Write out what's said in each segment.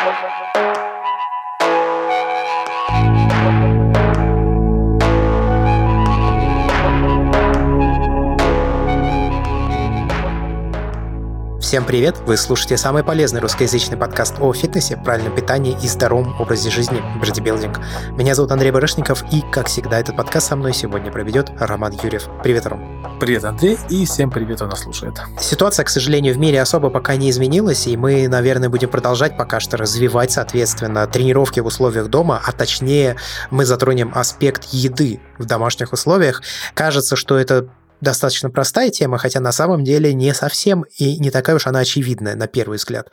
Всем привет! Вы слушаете самый полезный русскоязычный подкаст о фитнесе, правильном питании и здоровом образе жизни бодибилдинг. Меня зовут Андрей Барышников, и, как всегда, этот подкаст со мной сегодня проведет Роман Юрьев. Привет, Ром! Привет, Андрей, и всем привет, кто нас слушает. Ситуация, к сожалению, в мире особо пока не изменилась, и мы, наверное, будем продолжать пока что развивать, соответственно, тренировки в условиях дома, а точнее мы затронем аспект еды в домашних условиях. Кажется, что это достаточно простая тема, хотя на самом деле не совсем и не такая уж она очевидная на первый взгляд.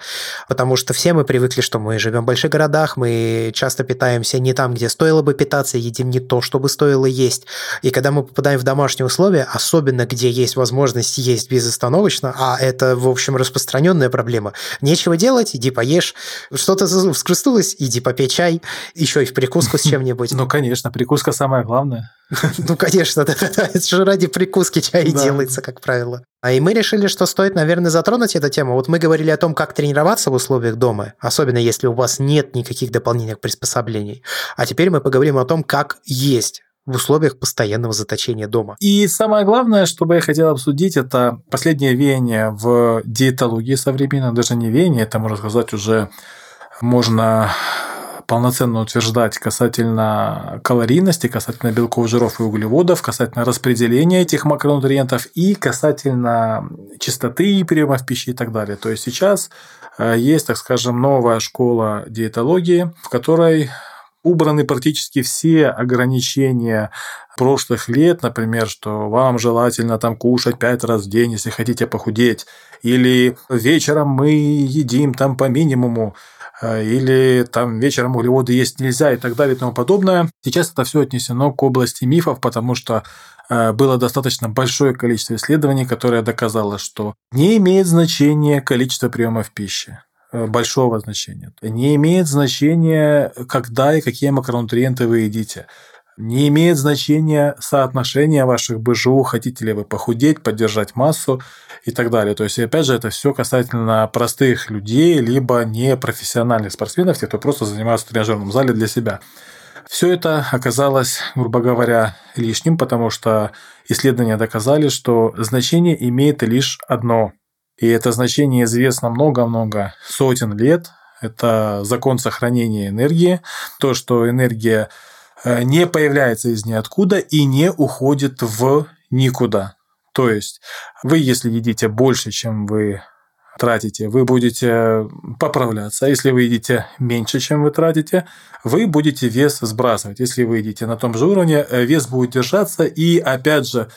Потому что все мы привыкли, что мы живем в больших городах, мы часто питаемся не там, где стоило бы питаться, едим не то, что бы стоило есть. И когда мы попадаем в домашние условия, особенно где есть возможность есть безостановочно, а это, в общем, распространенная проблема, нечего делать, иди поешь, что-то вскрыстулось, иди попей чай, еще и в прикуску с чем-нибудь. Ну, конечно, прикуска самое главное. Ну, конечно, это же ради прикуски чай да. делается, как правило. А и мы решили, что стоит, наверное, затронуть эту тему. Вот мы говорили о том, как тренироваться в условиях дома, особенно если у вас нет никаких дополнительных приспособлений. А теперь мы поговорим о том, как есть в условиях постоянного заточения дома. И самое главное, что бы я хотел обсудить, это последнее веяние в диетологии современной, даже не веяние, это, можно сказать, уже можно полноценно утверждать касательно калорийности, касательно белков, жиров и углеводов, касательно распределения этих макронутриентов и касательно чистоты приема в пищи и так далее. То есть сейчас э, есть, так скажем, новая школа диетологии, в которой убраны практически все ограничения прошлых лет, например, что вам желательно там кушать пять раз в день, если хотите похудеть, или вечером мы едим там по минимуму. Э, или там вечером углеводы есть нельзя и так далее и тому подобное. Сейчас это все отнесено к области мифов, потому что э, было достаточно большое количество исследований, которое доказало, что не имеет значения количество приемов пищи большого значения. Не имеет значения, когда и какие макронутриенты вы едите. Не имеет значения соотношение ваших БЖУ, хотите ли вы похудеть, поддержать массу и так далее. То есть, опять же, это все касательно простых людей, либо непрофессиональных спортсменов, тех, кто просто занимается в тренажерном зале для себя. Все это оказалось, грубо говоря, лишним, потому что исследования доказали, что значение имеет лишь одно. И это значение известно много-много сотен лет. Это закон сохранения энергии. То, что энергия Э, не появляется из ниоткуда и не уходит в никуда. То есть вы, если едите больше, чем вы тратите, вы будете поправляться. Если вы едите меньше, чем вы тратите, вы будете вес сбрасывать. Если вы едите на том же уровне, э, вес будет держаться. И опять же,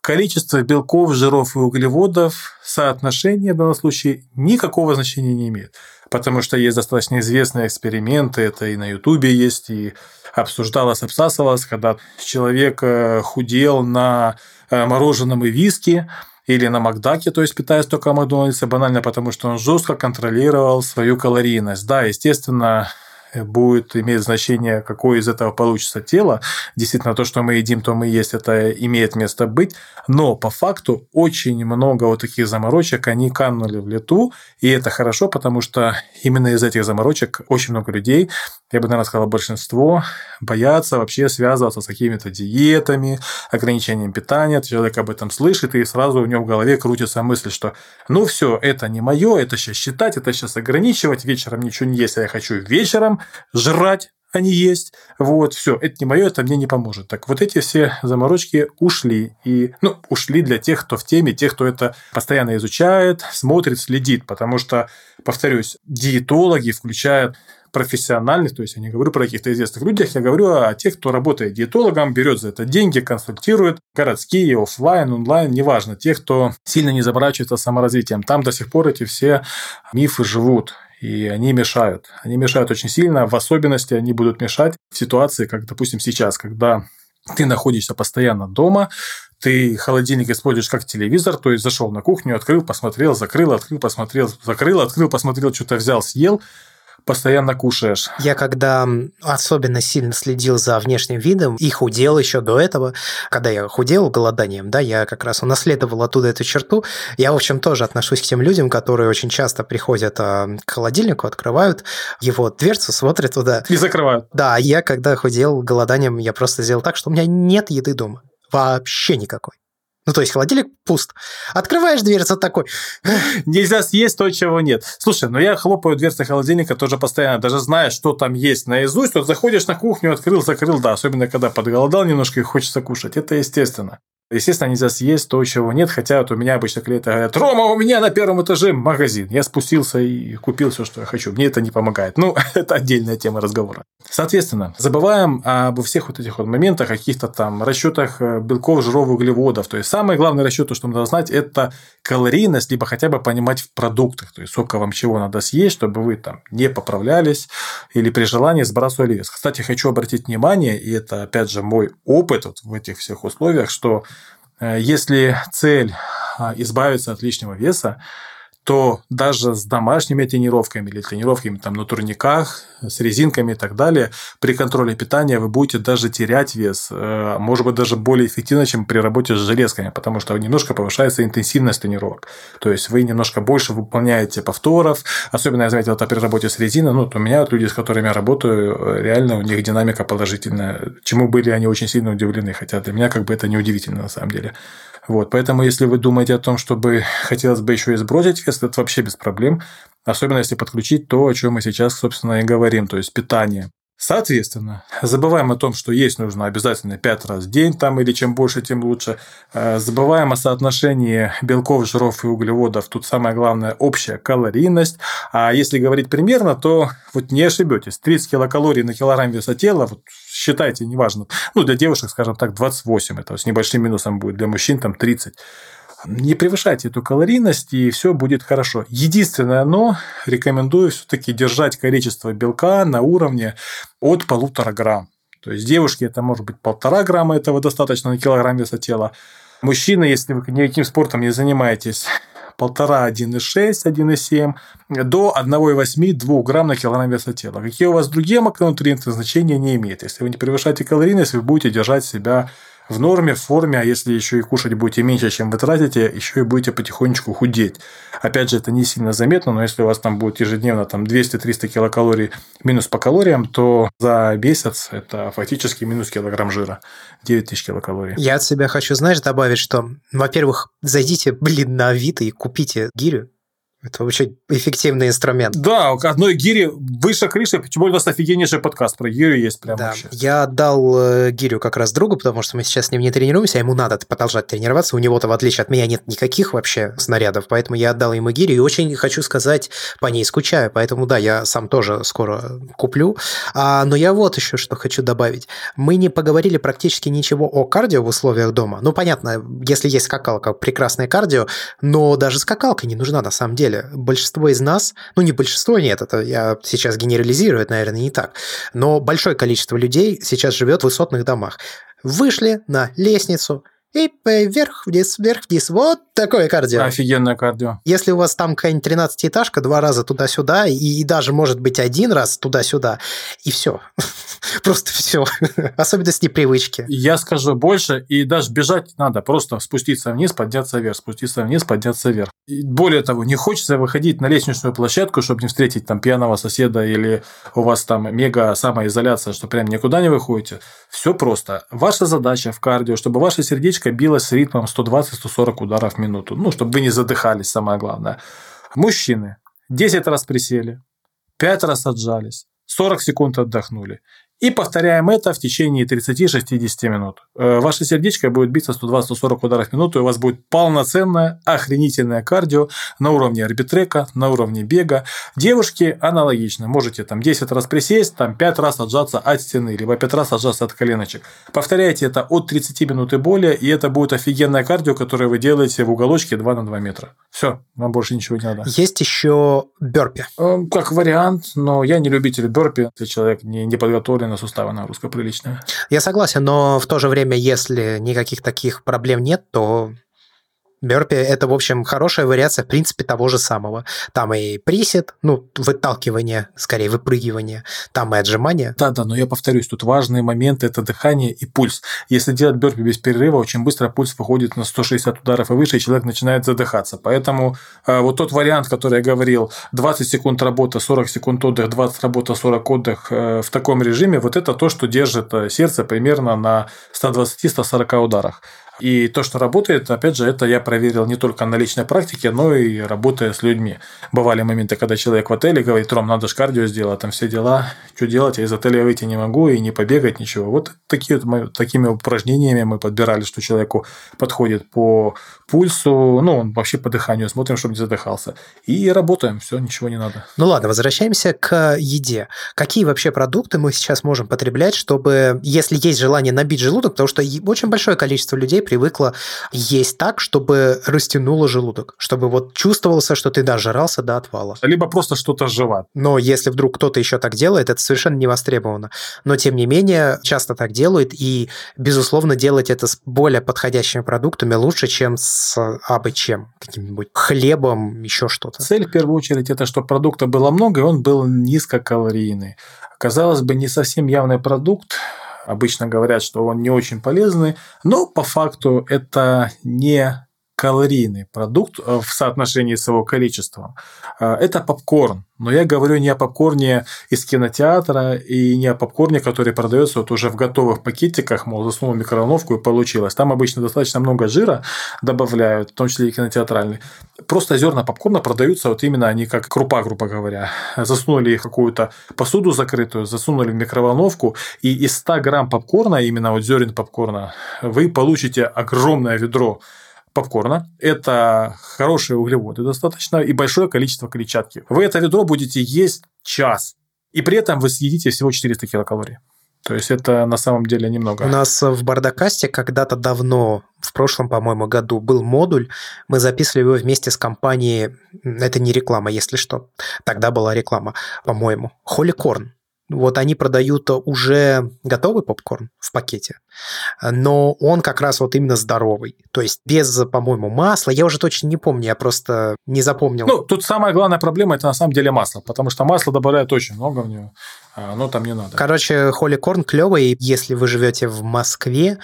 количество белков, жиров и углеводов, соотношение в данном случае никакого значения не имеет. Потому что есть достаточно известные эксперименты, это и на Ютубе есть, и обсуждалось, обсасывалось, когда человек э, худел на э, мороженом и виске, или на Макдаке, то есть питаясь только Макдональдсе, банально потому, что он жестко контролировал свою калорийность. Да, естественно, будет иметь значение, какое из этого получится тело. Действительно, то, что мы едим, то мы есть, это имеет место быть. Но по факту очень много вот таких заморочек, они канули в лету, и это хорошо, потому что именно из этих заморочек очень много людей, я бы, наверное, сказал, большинство, боятся вообще связываться с какими-то диетами, ограничением питания. Человек об этом слышит, и сразу у него в голове крутится мысль, что ну все, это не мое, это сейчас считать, это сейчас ограничивать, вечером ничего не есть, а я хочу вечером, жрать, а не есть. Вот, все, это не мое, это мне не поможет. Так вот эти все заморочки ушли. И, ну, ушли для тех, кто в теме, тех, кто это постоянно изучает, смотрит, следит. Потому что, повторюсь, диетологи включают профессиональных, то есть я не говорю про каких-то известных людях, я говорю о тех, кто работает диетологом, берет за это деньги, консультирует, городские, офлайн, онлайн, неважно, тех, кто сильно не заморачивается саморазвитием. Там до сих пор эти все мифы живут и они мешают. Они мешают очень сильно, в особенности они будут мешать в ситуации, как, допустим, сейчас, когда ты находишься постоянно дома, ты холодильник используешь как телевизор, то есть зашел на кухню, открыл, посмотрел, закрыл, открыл, посмотрел, закрыл, открыл, посмотрел, что-то взял, съел, постоянно кушаешь. Я когда особенно сильно следил за внешним видом и худел еще до этого, когда я худел голоданием, да, я как раз унаследовал оттуда эту черту. Я, в общем, тоже отношусь к тем людям, которые очень часто приходят а, к холодильнику, открывают его дверцу, смотрят туда. И закрывают. Да, я когда худел голоданием, я просто сделал так, что у меня нет еды дома. Вообще никакой. Ну, то есть холодильник пуст. Открываешь дверцу такой. Нельзя съесть то, чего нет. Слушай, ну я хлопаю дверцы холодильника тоже постоянно, даже зная, что там есть наизусть. Вот заходишь на кухню, открыл, закрыл, да, особенно когда подголодал немножко и хочется кушать. Это естественно. Естественно, нельзя съесть то, чего нет, хотя вот у меня обычно клиенты говорят, Рома, у меня на первом этаже магазин. Я спустился и купил все, что я хочу. Мне это не помогает. Ну, это отдельная тема разговора. Соответственно, забываем обо всех вот этих вот моментах, каких-то там расчетах э, белков, жиров, углеводов. То есть, самый главный расчет, что надо знать, это калорийность, либо хотя бы понимать в продуктах. То есть, сколько вам чего надо съесть, чтобы вы там не поправлялись или при желании сбрасывали вес. Кстати, хочу обратить внимание, и это, опять же, мой опыт вот в этих всех условиях, что если цель а, избавиться от лишнего веса, то даже с домашними тренировками или тренировками там, на турниках, с резинками и так далее, при контроле питания вы будете даже терять вес, э, может быть, даже более эффективно, чем при работе с железками, потому что немножко повышается интенсивность тренировок. То есть вы немножко больше выполняете повторов, особенно я заметил это при работе с резиной, ну, то у меня вот люди, с которыми я работаю, э, реально у них динамика положительная, чему были они очень сильно удивлены, хотя для меня как бы это не удивительно на самом деле. Вот, поэтому, если вы думаете о том, чтобы хотелось бы еще и сбросить вес, это вообще без проблем. Особенно если подключить то, о чем мы сейчас, собственно, и говорим, то есть питание. Соответственно, забываем о том, что есть нужно обязательно 5 раз в день, там, или чем больше, тем лучше. Э, забываем о соотношении белков, жиров и углеводов. Тут самое главное – общая калорийность. А если говорить примерно, то вот не ошибетесь. 30 килокалорий на килограмм веса тела, вот считайте, неважно. Ну, для девушек, скажем так, 28, это с небольшим минусом будет, для мужчин там 30 не превышайте эту калорийность, и все будет хорошо. Единственное, но рекомендую все-таки держать количество белка на уровне от полутора грамм. То есть девушки это может быть полтора грамма, этого достаточно на килограмм веса тела. Мужчины, если вы никаким спортом не занимаетесь, полтора, 1,6, 1,7 до 1,8, 2 грамм на килограмм веса тела. Какие у вас другие макронутриенты, значения не имеет. Если вы не превышаете калорийность, вы будете держать себя в норме, в форме, а если еще и кушать будете меньше, чем вы тратите, еще и будете потихонечку худеть. Опять же, это не сильно заметно, но если у вас там будет ежедневно там 200-300 килокалорий минус по калориям, то за месяц это фактически минус килограмм жира. 9000 килокалорий. Я от себя хочу, знаешь, добавить, что, во-первых, зайдите, блин, на Авито и купите гирю это вообще эффективный инструмент. Да, одной гири выше крыши, почему у нас офигеннейший подкаст про гирю есть прямо да. вообще. Я отдал э, гирю как раз другу, потому что мы сейчас с ним не тренируемся, а ему надо продолжать тренироваться. У него-то, в отличие от меня, нет никаких вообще снарядов, поэтому я отдал ему гирю и очень хочу сказать, по ней скучаю, поэтому да, я сам тоже скоро куплю. А, но я вот еще что хочу добавить. Мы не поговорили практически ничего о кардио в условиях дома. Ну, понятно, если есть скакалка, прекрасное кардио, но даже скакалка не нужна на самом деле деле. Большинство из нас, ну не большинство, нет, это я сейчас генерализирую, это, наверное, не так, но большое количество людей сейчас живет в высотных домах. Вышли на лестницу, и вверх-вниз, вверх-вниз. Вот такое кардио. Офигенное кардио. Если у вас там какая-нибудь 13-этажка, два раза туда-сюда, и, и даже, может быть, один раз туда-сюда, и все. Просто все. Особенно с непривычки. Я скажу больше, и даже бежать надо. Просто спуститься вниз, подняться вверх, спуститься вниз, подняться вверх. И более того, не хочется выходить на лестничную площадку, чтобы не встретить там пьяного соседа или у вас там мега самоизоляция, что прям никуда не выходите. Все просто. Ваша задача в кардио, чтобы ваше сердечко билось с ритмом 120-140 ударов в минуту. Ну, чтобы вы не задыхались, самое главное. Мужчины 10 раз присели, 5 раз отжались, 40 секунд отдохнули. И повторяем это в течение 30-60 минут. Э, ваше сердечко будет биться 120-140 ударов в минуту, и у вас будет полноценное, охренительное кардио на уровне арбитрека, на уровне бега. Девушки аналогично. Можете там 10 раз присесть, там 5 раз отжаться от стены, либо 5 раз отжаться от коленочек. Повторяйте это от 30 минут и более, и это будет офигенное кардио, которое вы делаете в уголочке 2 на 2 метра. Все, вам больше ничего не надо. Есть еще бёрпи. Э, как вариант, но я не любитель бёрпи, если человек не, не подготовлен на суставы нагрузка приличная. Я согласен, но в то же время, если никаких таких проблем нет, то Бёрпи – это, в общем, хорошая вариация, в принципе, того же самого. Там и присед, ну, выталкивание, скорее, выпрыгивание, там и отжимание. Да-да, но я повторюсь, тут важные моменты – это дыхание и пульс. Если делать бёрпи без перерыва, очень быстро пульс выходит на 160 ударов и выше, и человек начинает задыхаться. Поэтому э, вот тот вариант, который я говорил, 20 секунд работа, 40 секунд отдых, 20 работа, 40 отдых э, в таком режиме, вот это то, что держит э, сердце примерно на 120-140 ударах. И то, что работает, опять же, это я проверил не только на личной практике, но и работая с людьми. Бывали моменты, когда человек в отеле говорит, Ром, надо же кардио сделать, там все дела, что делать, я из отеля выйти не могу и не побегать, ничего. Вот такие, такими упражнениями мы подбирали, что человеку подходит по пульсу, ну, он вообще по дыханию смотрим, чтобы не задыхался. И работаем, все, ничего не надо. Ну ладно, возвращаемся к еде. Какие вообще продукты мы сейчас можем потреблять, чтобы, если есть желание набить желудок, потому что очень большое количество людей привыкла есть так, чтобы растянуло желудок, чтобы вот чувствовался, что ты дожрался до отвала. Либо просто что-то жевать. Но если вдруг кто-то еще так делает, это совершенно не востребовано. Но тем не менее, часто так делают, и, безусловно, делать это с более подходящими продуктами лучше, чем с абы чем, каким-нибудь хлебом, еще что-то. Цель, в первую очередь, это чтобы продукта было много, и он был низкокалорийный. Казалось бы, не совсем явный продукт, обычно говорят, что он не очень полезный, но по факту это не калорийный продукт э, в соотношении с его количеством. Э, это попкорн. Но я говорю не о попкорне из кинотеатра и не о попкорне, который продается вот уже в готовых пакетиках, мол, засунул в микроволновку и получилось. Там обычно достаточно много жира добавляют, в том числе и кинотеатральный. Просто зерна попкорна продаются вот именно они как крупа, грубо говоря. Засунули их какую-то посуду закрытую, засунули в микроволновку, и из 100 грамм попкорна, именно вот зерен попкорна, вы получите огромное ведро попкорна. Это хорошие углеводы достаточно и большое количество клетчатки. Вы это ведро будете есть час. И при этом вы съедите всего 400 килокалорий. То есть это на самом деле немного. У нас в Бардакасте когда-то давно, в прошлом, по-моему, году был модуль. Мы записывали его вместе с компанией, это не реклама, если что. Тогда была реклама, по-моему. Холикорн. Вот они продают уже готовый попкорн в пакете, но он как раз вот именно здоровый. То есть без, по-моему, масла. Я уже точно не помню, я просто не запомнил. Ну, тут самая главная проблема – это на самом деле масло, потому что масло добавляют очень много в него, а оно там не надо. Короче, Холли Корн клевый. Если вы живете в Москве,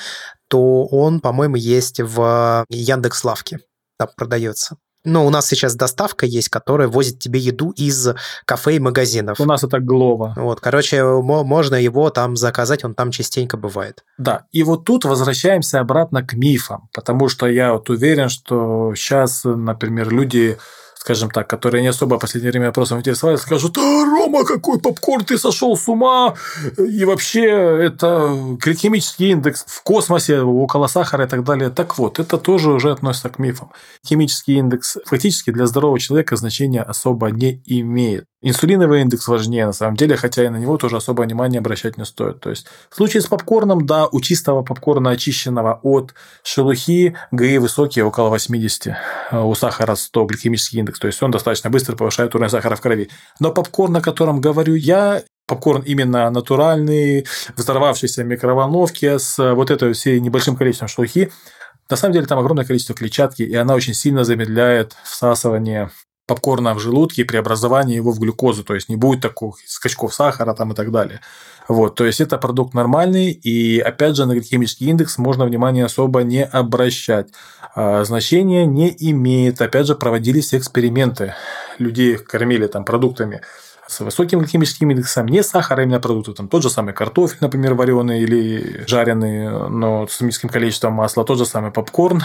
то он, по-моему, есть в Яндекс Лавке. Там продается. Но у нас сейчас доставка есть, которая возит тебе еду из кафе и магазинов. У нас это Глова. Вот, короче, можно его там заказать, он там частенько бывает. Да, и вот тут возвращаемся обратно к мифам, потому что я вот уверен, что сейчас, например, люди скажем так, которые не особо в последнее время вопросом интересовались, скажут, а, Рома, какой попкорн, ты сошел с ума, и вообще это гликемический индекс в космосе около сахара и так далее. Так вот, это тоже уже относится к мифам. Химический индекс фактически для здорового человека значения особо не имеет. Инсулиновый индекс важнее на самом деле, хотя и на него тоже особо внимания обращать не стоит. То есть в случае с попкорном, да, у чистого попкорна, очищенного от шелухи, ГИ высокие, около 80, у сахара 100 гликемический индекс, то есть он достаточно быстро повышает уровень сахара в крови. Но попкорн, о котором говорю я, попкорн именно натуральный, взорвавшийся в микроволновке с вот этой всей небольшим количеством шелухи, на самом деле там огромное количество клетчатки, и она очень сильно замедляет всасывание попкорна в желудке и преобразование его в глюкозу, то есть не будет таких скачков сахара там и так далее. Вот, то есть это продукт нормальный, и опять же на гликемический индекс можно внимание особо не обращать. А, значения не имеет. Опять же, проводились эксперименты. Людей кормили там продуктами с высоким гликемическим индексом, не сахар, а именно продукты. Там тот же самый картофель, например, вареный или жареный, но с низким количеством масла, тот же самый попкорн.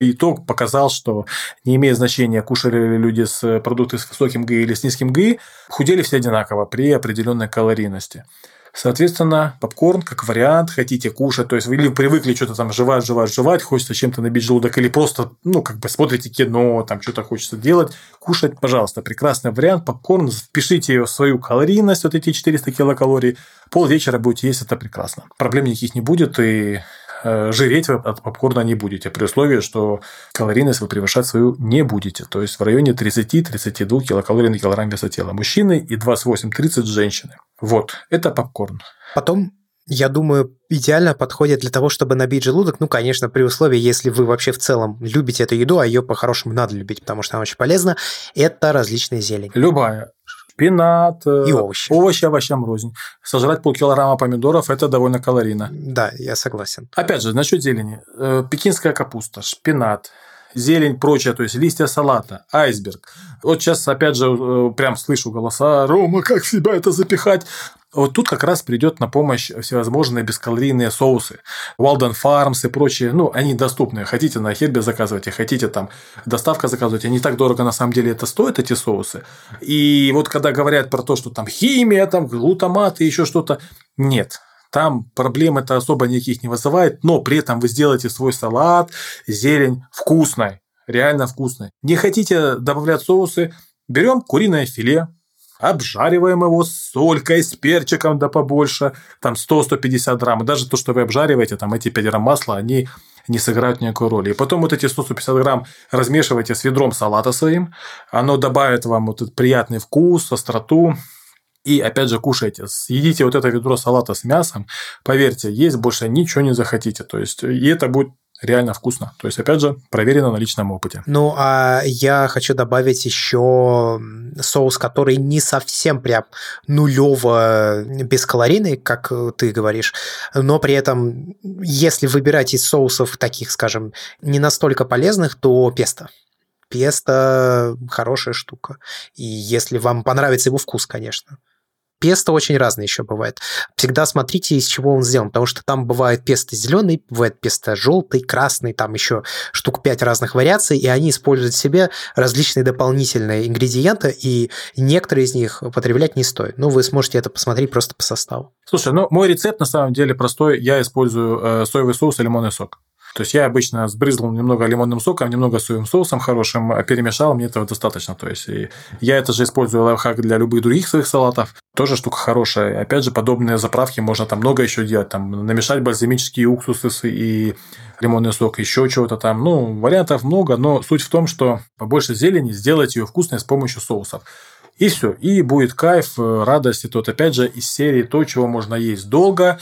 Итог показал, что не имеет значения, кушали ли люди с продукты с высоким ГИ или с низким ГИ, худели все одинаково при определенной калорийности. Соответственно, попкорн как вариант, хотите кушать, то есть вы или привыкли что-то там жевать, жевать, жевать, хочется чем-то набить желудок, или просто, ну, как бы смотрите кино, там что-то хочется делать, кушать, пожалуйста, прекрасный вариант, попкорн, впишите в свою калорийность, вот эти 400 килокалорий, пол вечера будете есть, это прекрасно. Проблем никаких не будет, и жиреть вы от попкорна не будете, при условии, что калорийность вы превышать свою не будете. То есть в районе 30-32 килокалорий на килограмм веса тела мужчины и 28-30 женщины. Вот, это попкорн. Потом Я думаю, идеально подходит для того, чтобы набить желудок. Ну, конечно, при условии, если вы вообще в целом любите эту еду, а ее по-хорошему надо любить, потому что она очень полезна, это различная зелень. Любая. Шпинат, э, И овощи. овощи овощам рознь. Сожрать полкилограмма помидоров – это довольно калорийно. Да, я согласен. Опять же, насчет зелени. Э, Пекинская капуста, шпинат, зелень, прочее, то есть листья салата, айсберг. Вот сейчас, опять же, э, прям слышу голоса, Рома, как в себя это запихать? Вот тут как раз придет на помощь всевозможные бескалорийные соусы. Walden Farms и прочие, ну, они доступны. Хотите на Хербе заказывайте, хотите там доставка заказывать. Они так дорого на самом деле это стоят, эти соусы. И вот когда говорят про то, что там химия, там глутамат и еще что-то, нет, там проблем это особо никаких не вызывает, но при этом вы сделаете свой салат, зелень вкусной, реально вкусной. Не хотите добавлять соусы, берем куриное филе, обжариваем его с солькой, с перчиком да побольше, там 100-150 грамм. И даже то, что вы обжариваете, там эти 5 грамм масла, они не сыграют никакой роли. И потом вот эти 100-150 грамм размешивайте с ведром салата своим, оно добавит вам вот этот приятный вкус, остроту, и опять же кушайте. Съедите вот это ведро салата с мясом, поверьте, есть больше ничего не захотите. То есть, и это будет реально вкусно. То есть, опять же, проверено на личном опыте. Ну, а я хочу добавить еще соус, который не совсем прям нулево бескалорийный, как ты говоришь, но при этом, если выбирать из соусов таких, скажем, не настолько полезных, то песто. Песто хорошая штука. И если вам понравится его вкус, конечно. Песто очень разное еще бывает. Всегда смотрите, из чего он сделан, потому что там бывает песто зеленый, бывает песто желтый, красный, там еще штук пять разных вариаций, и они используют в себе различные дополнительные ингредиенты, и некоторые из них употреблять не стоит. Ну, вы сможете это посмотреть просто по составу. Слушай, ну мой рецепт на самом деле простой. Я использую э, соевый соус и лимонный сок. То есть я обычно сбрызнул немного лимонным соком, немного соевым соусом хорошим, перемешал, мне этого достаточно. То есть и я это же использую лайфхак для любых других своих салатов. Тоже штука хорошая. Опять же, подобные заправки можно там много еще делать. Там намешать бальзамические уксусы и лимонный сок, еще чего-то там. Ну, вариантов много, но суть в том, что побольше зелени, сделать ее вкусной с помощью соусов. И все. И будет кайф, радость. И тут, опять же, из серии то, чего можно есть долго,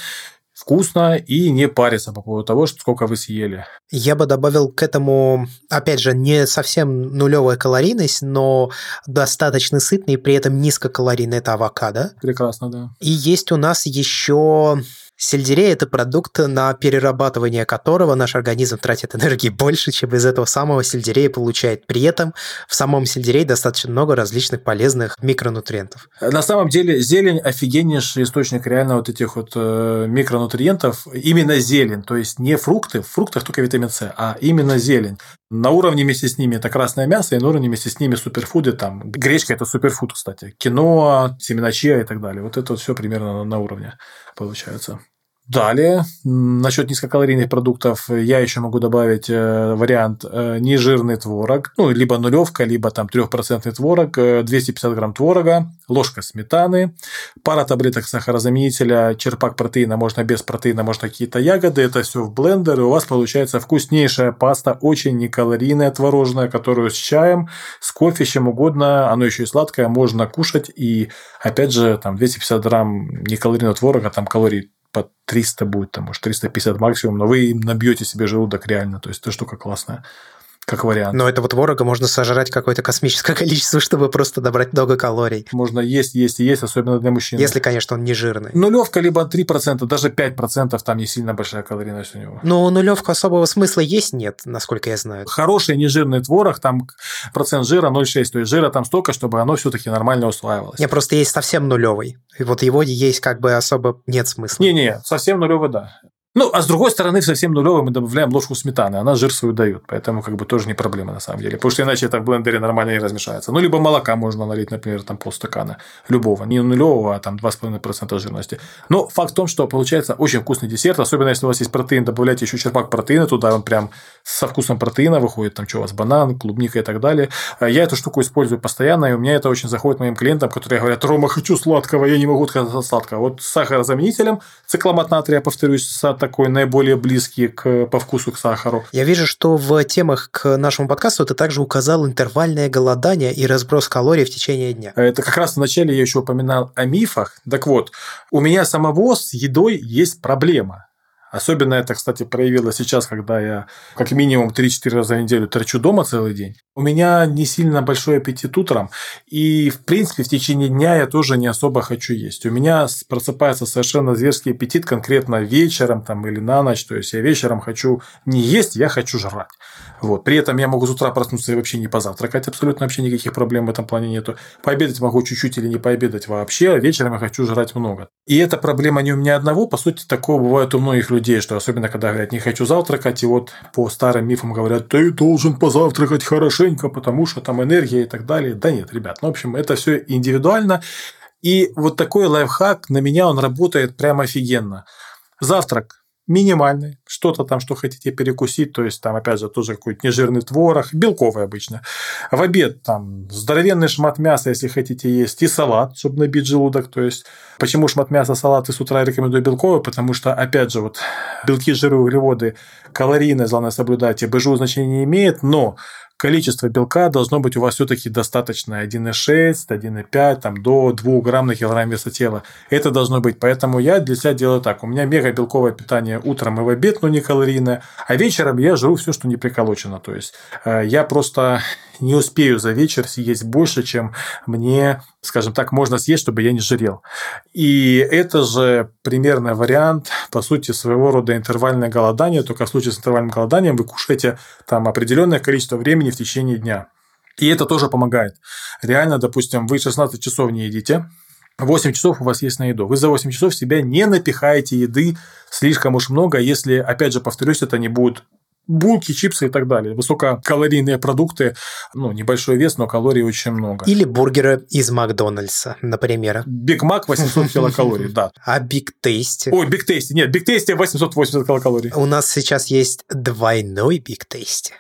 вкусно и не париться по поводу того, что сколько вы съели. Я бы добавил к этому, опять же, не совсем нулевая калорийность, но достаточно сытный и при этом низкокалорийный это авокадо. Прекрасно, да. И есть у нас еще Сельдерей – это продукт, на перерабатывание которого наш организм тратит энергии больше, чем из этого самого сельдерея получает. При этом в самом сельдерее достаточно много различных полезных микронутриентов. На самом деле зелень офигеннейший источник реально вот этих вот э, микронутриентов. Именно зелень, то есть не фрукты, в фруктах только витамин С, а именно зелень. На уровне вместе с ними это красное мясо, и на уровне вместе с ними суперфуды, там, гречка – это суперфуд, кстати, киноа, семена чиа и так далее. Вот это вот все примерно на уровне получается. Далее, насчет низкокалорийных продуктов, я еще могу добавить э, вариант э, нежирный творог, ну, либо нулевка, либо там 3% творог, э, 250 грамм творога, ложка сметаны, пара таблеток сахарозаменителя, черпак протеина, можно без протеина, можно какие-то ягоды, это все в блендер, и у вас получается вкуснейшая паста, очень некалорийная творожная, которую с чаем, с кофе, чем угодно, оно еще и сладкое, можно кушать, и опять же, там 250 грамм некалорийного творога, там калорий по 300 будет, там, может, 350 максимум, но вы набьете себе желудок реально, то есть эта штука классная как вариант. Но этого творога можно сожрать какое-то космическое количество, чтобы просто добрать много калорий. Можно есть, есть и есть, особенно для мужчин. Если, конечно, он не жирный. Нулевка либо 3%, даже 5% там не сильно большая калорийность у него. Но нулевку особого смысла есть нет, насколько я знаю. Хороший нежирный творог, там процент жира 0,6, то есть жира там столько, чтобы оно все-таки нормально усваивалось. Не, просто есть совсем нулевый. И вот его есть как бы особо нет смысла. Не-не, совсем нулевый, да. Ну, а с другой стороны, в совсем нулевый мы добавляем ложку сметаны, она жир свою дает, поэтому как бы тоже не проблема на самом деле, потому что иначе это в блендере нормально не размешается. Ну, либо молока можно налить, например, там полстакана любого, не нулевого, а там 2,5% жирности. Но факт в том, что получается очень вкусный десерт, особенно если у вас есть протеин, добавляйте еще черпак протеина туда, он прям со вкусом протеина выходит, там что у вас, банан, клубника и так далее. Я эту штуку использую постоянно, и у меня это очень заходит моим клиентам, которые говорят, Рома, хочу сладкого, я не могу отказаться от сладкого. Вот с сахарозаменителем, цикламат натрия, повторюсь, такой наиболее близкий к, по вкусу к сахару. Я вижу, что в темах к нашему подкасту ты также указал интервальное голодание и разброс калорий в течение дня. Это как раз вначале я еще упоминал о мифах. Так вот, у меня самого с едой есть проблема. Особенно это, кстати, проявилось сейчас, когда я как минимум 3-4 раза в неделю торчу дома целый день. У меня не сильно большой аппетит утром, и, в принципе, в течение дня я тоже не особо хочу есть. У меня просыпается совершенно зверский аппетит конкретно вечером там, или на ночь. То есть, я вечером хочу не есть, я хочу жрать. Вот. При этом я могу с утра проснуться и вообще не позавтракать, абсолютно вообще никаких проблем в этом плане нету. Пообедать могу чуть-чуть или не пообедать вообще, а вечером я хочу жрать много. И эта проблема не у меня одного, по сути, такого бывает у многих людей, что особенно когда говорят, не хочу завтракать, и вот по старым мифам говорят, ты должен позавтракать хорошенько, потому что там энергия и так далее. Да нет, ребят, ну, в общем, это все индивидуально. И вот такой лайфхак на меня он работает прямо офигенно. Завтрак минимальный, что-то там, что хотите перекусить, то есть там, опять же, тоже какой-то нежирный творог, белковый обычно. В обед там здоровенный шмат мяса, если хотите есть, и салат, чтобы набить желудок, то есть. Почему шмат мяса, салат и с утра рекомендую белковый, потому что, опять же, вот белки, жиры, углеводы, калорийность, главное соблюдать, и БЖУ значения не имеет, но количество белка должно быть у вас все-таки достаточно 1,6, 1,5, там, до 2 грамм на килограмм веса тела. Это должно быть. Поэтому я для себя делаю так. У меня мега белковое питание утром и в обед, но не калорийное. А вечером я жру все, что не приколочено. То есть э, я просто не успею за вечер съесть больше, чем мне, скажем так, можно съесть, чтобы я не жирел. И это же примерный вариант, по сути, своего рода интервальное голодание, только в случае с интервальным голоданием вы кушаете там определенное количество времени в течение дня. И это тоже помогает. Реально, допустим, вы 16 часов не едите, 8 часов у вас есть на еду. Вы за 8 часов себя не напихаете еды слишком уж много, если, опять же, повторюсь, это не будут булки, чипсы и так далее. Высококалорийные продукты, ну, небольшой вес, но калорий очень много. Или бургеры из Макдональдса, например. Биг Мак 800 килокалорий, да. А Биг Тейсти? Ой, Биг Тейсти, нет, Биг Тейсти 880 килокалорий. У нас сейчас есть двойной Биг Тейсти.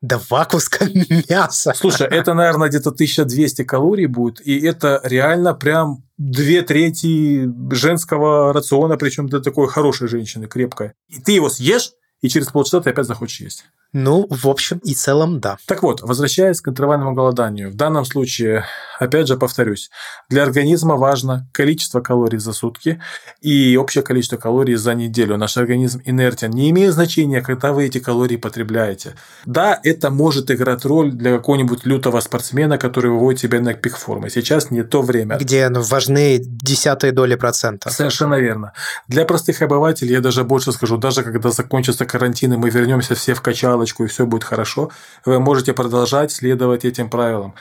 Два куска мяса. Слушай, это, наверное, где-то 1200 калорий будет, и это реально прям две трети женского рациона, причем для такой хорошей женщины, крепкой. И ты его съешь, и через полчаса ты опять захочешь есть. Ну, в общем и целом, да. Так вот, возвращаясь к интервальному голоданию, в данном случае, опять же повторюсь, для организма важно количество калорий за сутки и общее количество калорий за неделю. Наш организм инертен. Не имеет значения, когда вы эти калории потребляете. Да, это может играть роль для какого-нибудь лютого спортсмена, который выводит себя на пик формы. Сейчас не то время. Где ну, важны десятые доли процента. Совершенно верно. Для простых обывателей, я даже больше скажу, даже когда закончится карантин и мы вернемся все в качало галочку, и все будет хорошо, вы можете продолжать следовать этим правилам.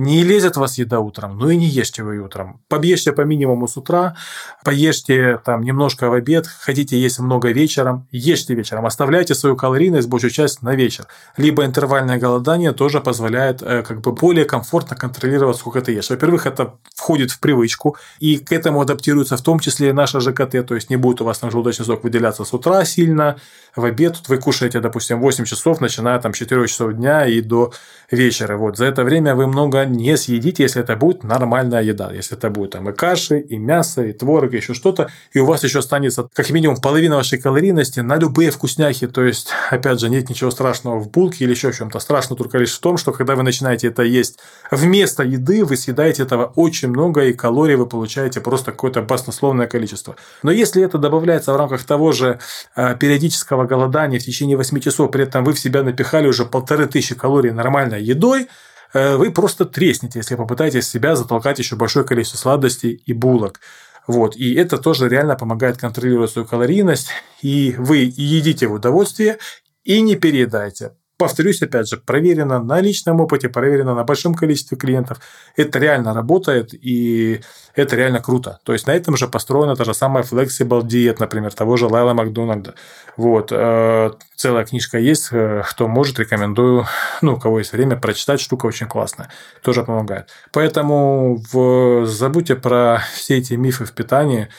Не лезет вас еда утром, ну и не ешьте вы утром. Побешьте по минимуму с утра, поешьте там немножко в обед, хотите есть много вечером, ешьте вечером. Оставляйте свою калорийность, большую часть на вечер. Либо интервальное голодание тоже позволяет э, как бы более комфортно контролировать, сколько ты ешь. Во-первых, это входит в привычку, и к этому адаптируется в том числе и наша ЖКТ, то есть не будет у вас там желудочный сок выделяться с утра сильно, в обед вы кушаете, допустим, 8 часов, начиная там 4 часов дня и до вечера. Вот за это время вы много не съедите, если это будет нормальная еда. Если это будет там и каши, и мясо, и творог, и еще что-то, и у вас еще останется как минимум половина вашей калорийности на любые вкусняхи. То есть, опять же, нет ничего страшного в булке или еще в чем-то. Страшно только лишь в том, что когда вы начинаете это есть вместо еды, вы съедаете этого очень много, и калорий вы получаете просто какое-то баснословное количество. Но если это добавляется в рамках того же а, периодического голодания в течение 8 часов, при этом вы в себя напихали уже полторы тысячи калорий нормальной едой, э, вы просто треснете, если попытаетесь себя затолкать еще большое количество сладостей и булок. Вот. И это тоже реально помогает контролировать свою калорийность. И вы едите в удовольствие и не переедайте. Повторюсь, опять же, проверено на личном опыте, проверено на большом количестве клиентов. Это реально работает, и это реально круто. То есть, на этом же построена та же самая Flexible Diet, например, того же Лайла Макдональда. Вот. Э, целая книжка есть, э, кто может, рекомендую, ну, у кого есть время, прочитать. Штука очень классная. Тоже помогает. Поэтому в... забудьте про все эти мифы в питании,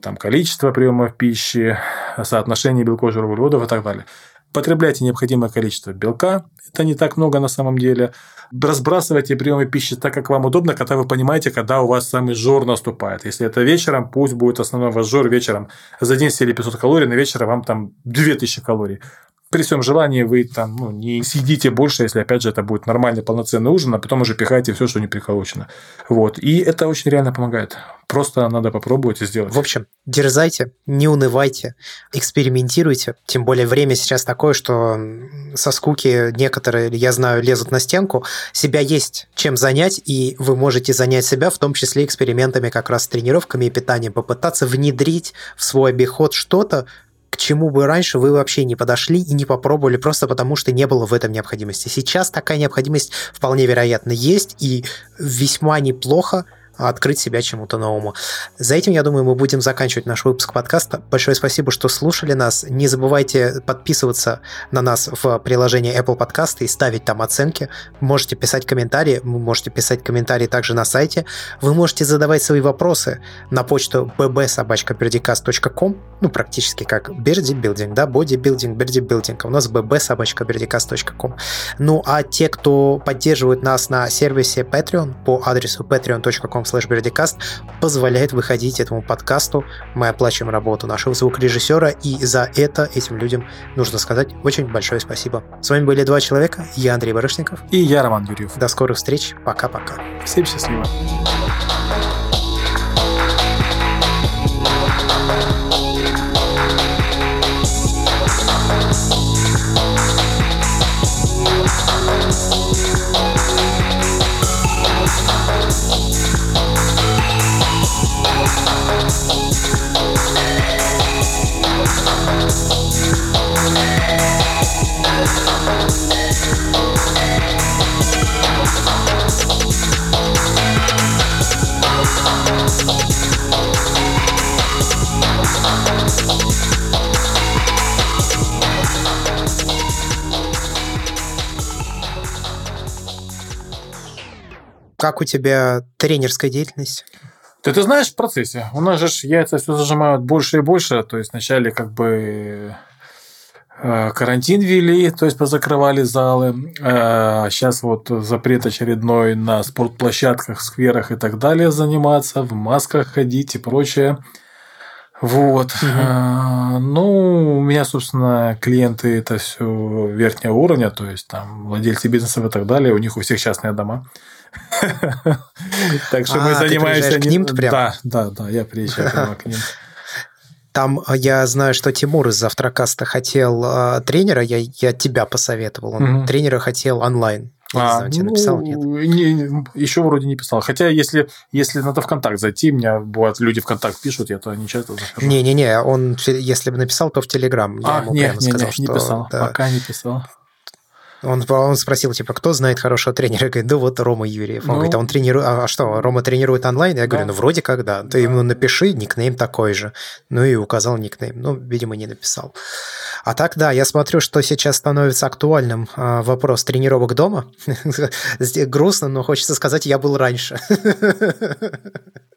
там количество приемов пищи, соотношение белков, жиров, углеводов и так далее. Потребляйте необходимое количество белка, это не так много на самом деле. Разбрасывайте приемы пищи так, как вам удобно, когда вы понимаете, когда у вас самый жор наступает. Если это вечером, пусть будет основной ваш жор вечером. За день съели 500 калорий, на вечер вам там 2000 калорий при всем желании вы там ну, не съедите больше, если, опять же, это будет нормальный полноценный ужин, а потом уже пихайте все, что не приколочено. Вот. И это очень реально помогает. Просто надо попробовать и сделать. В общем, дерзайте, не унывайте, экспериментируйте. Тем более время сейчас такое, что со скуки некоторые, я знаю, лезут на стенку. Себя есть чем занять, и вы можете занять себя, в том числе экспериментами как раз с тренировками и питанием, попытаться внедрить в свой обиход что-то, чему бы раньше вы вообще не подошли и не попробовали просто потому, что не было в этом необходимости. Сейчас такая необходимость вполне вероятно есть, и весьма неплохо открыть себя чему-то новому. За этим, я думаю, мы будем заканчивать наш выпуск подкаста. Большое спасибо, что слушали нас. Не забывайте подписываться на нас в приложении Apple Podcast и ставить там оценки. Можете писать комментарии, вы можете писать комментарии также на сайте. Вы можете задавать свои вопросы на почту bb.sobachka.com ну, практически как бердибилдинг, да, бодибилдинг, бердибилдинг. У нас bb.sobachka.com. Ну, а те, кто поддерживают нас на сервисе Patreon по адресу patreon.com slash позволяет выходить этому подкасту. Мы оплачиваем работу нашего звукорежиссера, и за это этим людям нужно сказать очень большое спасибо. С вами были два человека, я Андрей Барышников. И я Роман Юрьев. До скорых встреч, пока-пока. Всем счастливо. Как у тебя тренерская деятельность? Ты, ты знаешь, в процессе. У нас же яйца все зажимают больше и больше. То есть вначале как бы э, карантин ввели, то есть позакрывали залы. Сейчас э, вот запрет очередной на спортплощадках, скверах и так далее заниматься, в масках ходить и прочее. Вот. Угу. Ну, у меня, собственно, клиенты это все верхнего уровня, то есть там владельцы бизнесов и так далее, у них у всех частные дома. Так что мы а, занимаемся... к ним прям? Да, да, да, я приезжаю прямо к ним. Там а, я знаю, что Тимур из Завтракаста хотел э, тренера, я, я тебя посоветовал. Он угу. тренера хотел онлайн. Я а, не знаю, тебе ну, написал, нет? Не, еще вроде не писал. Хотя, если, если надо ВКонтакт зайти, у меня бывают люди ВКонтакт пишут, я то не часто захожу. Не-не-не, он, если бы написал, то в Телеграм. Я а, ему нет, прямо не, сказал, не, не писал. Да. Пока не писал. Он, он спросил, типа, кто знает хорошего тренера? Я говорю, да вот Рома Юрьев. Он ну, говорит, а он тренирует... А что, Рома тренирует онлайн? Я говорю, да. ну, вроде как, да. Ты да. ему напиши, никнейм такой же. Ну, и указал никнейм. Ну, видимо, не написал. А так, да, я смотрю, что сейчас становится актуальным а, вопрос тренировок дома. Грустно, но хочется сказать, я был раньше.